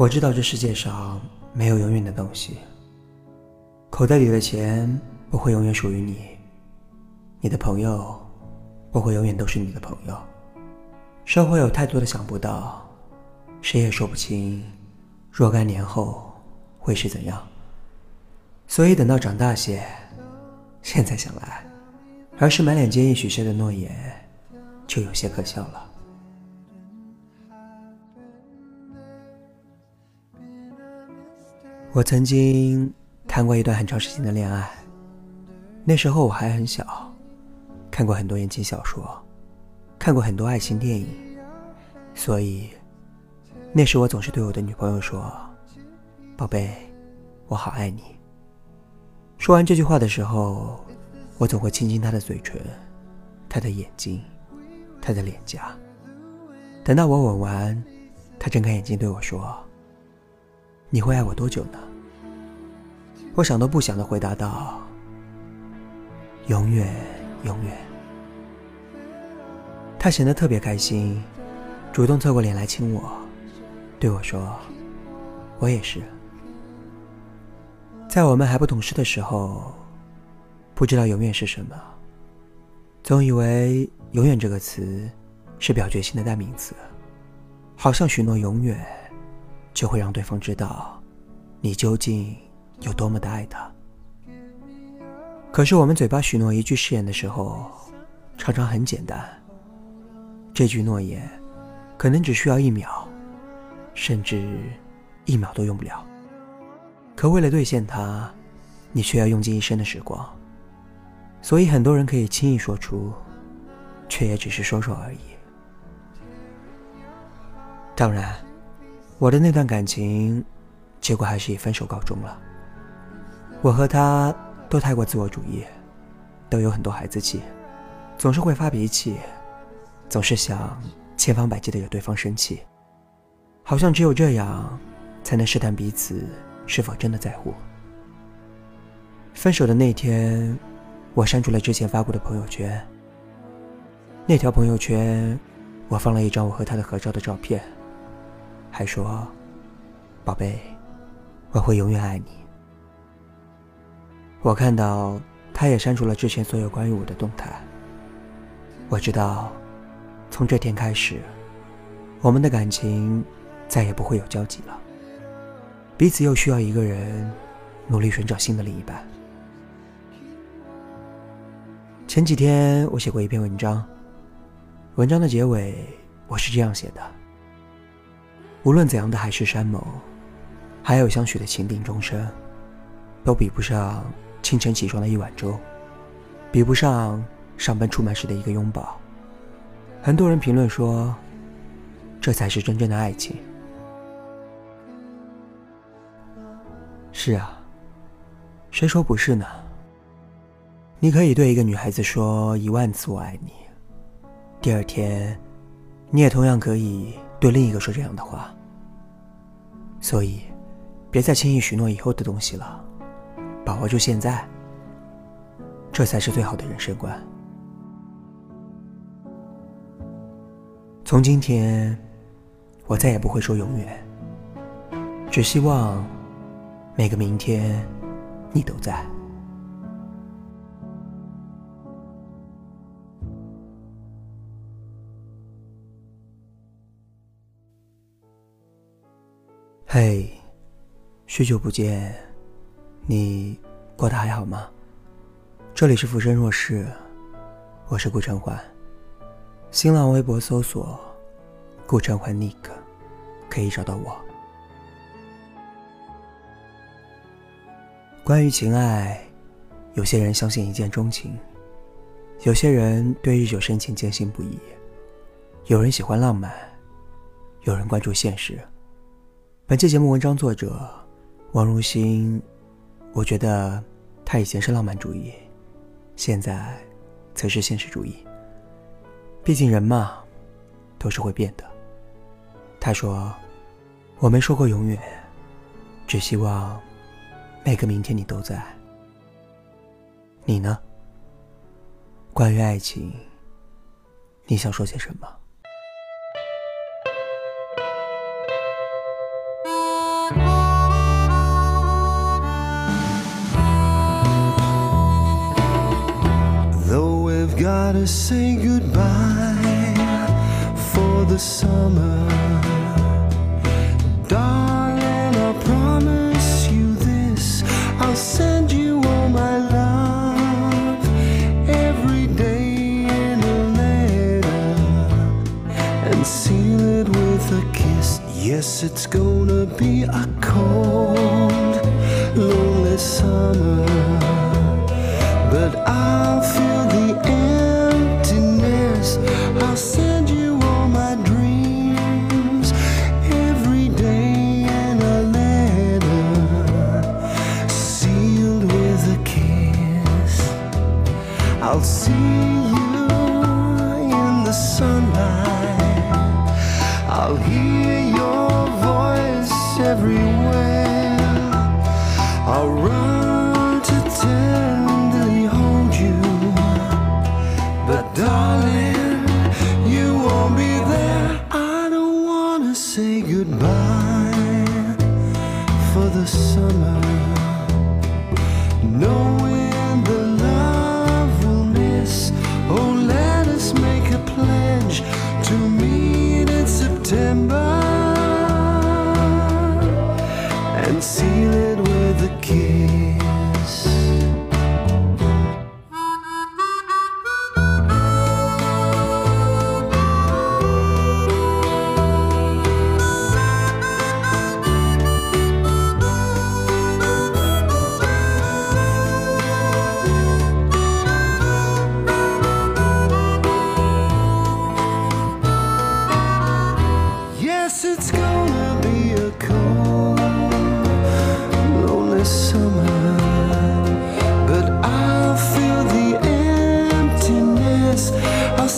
我知道这世界上没有永远的东西，口袋里的钱不会永远属于你，你的朋友不会永远都是你的朋友。生活有太多的想不到，谁也说不清若干年后会是怎样。所以等到长大些，现在想来，儿时满脸坚毅许下的诺言，就有些可笑了。我曾经谈过一段很长时间的恋爱，那时候我还很小，看过很多言情小说，看过很多爱情电影，所以那时我总是对我的女朋友说：“宝贝，我好爱你。”说完这句话的时候，我总会亲亲她的嘴唇、她的眼睛、她的脸颊。等到我吻完，她睁开眼睛对我说。你会爱我多久呢？我想都不想的回答道：“永远，永远。”他显得特别开心，主动侧过脸来亲我，对我说：“我也是。”在我们还不懂事的时候，不知道永远是什么，总以为“永远”这个词是表决性的代名词，好像许诺永远。就会让对方知道，你究竟有多么的爱他。可是我们嘴巴许诺一句誓言的时候，常常很简单。这句诺言，可能只需要一秒，甚至一秒都用不了。可为了兑现它，你却要用尽一生的时光。所以很多人可以轻易说出，却也只是说说而已。当然。我的那段感情，结果还是以分手告终了。我和他都太过自我主义，都有很多孩子气，总是会发脾气，总是想千方百计的惹对方生气，好像只有这样，才能试探彼此是否真的在乎。分手的那天，我删除了之前发过的朋友圈。那条朋友圈，我放了一张我和他的合照的照片。还说：“宝贝，我会永远爱你。”我看到他也删除了之前所有关于我的动态。我知道，从这天开始，我们的感情再也不会有交集了。彼此又需要一个人努力寻找新的另一半。前几天我写过一篇文章，文章的结尾我是这样写的。无论怎样的海誓山盟，还有相许的情定终生，都比不上清晨起床的一碗粥，比不上上班出门时的一个拥抱。很多人评论说，这才是真正的爱情。是啊，谁说不是呢？你可以对一个女孩子说一万次“我爱你”，第二天，你也同样可以。对另一个说这样的话，所以，别再轻易许诺以后的东西了，把握住现在，这才是最好的人生观。从今天，我再也不会说永远，只希望每个明天，你都在。嘿，许久不见，你过得还好吗？这里是浮生若世，我是顾晨欢。新浪微博搜索“顾晨欢 Nick”，可以找到我。关于情爱，有些人相信一见钟情，有些人对日久生情坚信不疑，有人喜欢浪漫，有人关注现实。本期节目文章作者王如新，我觉得他以前是浪漫主义，现在则是现实主义。毕竟人嘛，都是会变的。他说：“我没说过永远，只希望每个明天你都在。”你呢？关于爱情，你想说些什么？Gotta say goodbye for the summer. Darling, I promise you this. I'll send you all my love every day in a letter and seal it with a kiss. Yes, it's gonna be a cold, lonely summer, but I'll I'll see you in the sunlight. I'll hear your voice everywhere. I'll run to tenderly hold you. But darling, you won't be there. I don't wanna say goodbye for the summer. Knowing September and seal summer. But I'll feel the emptiness. I'll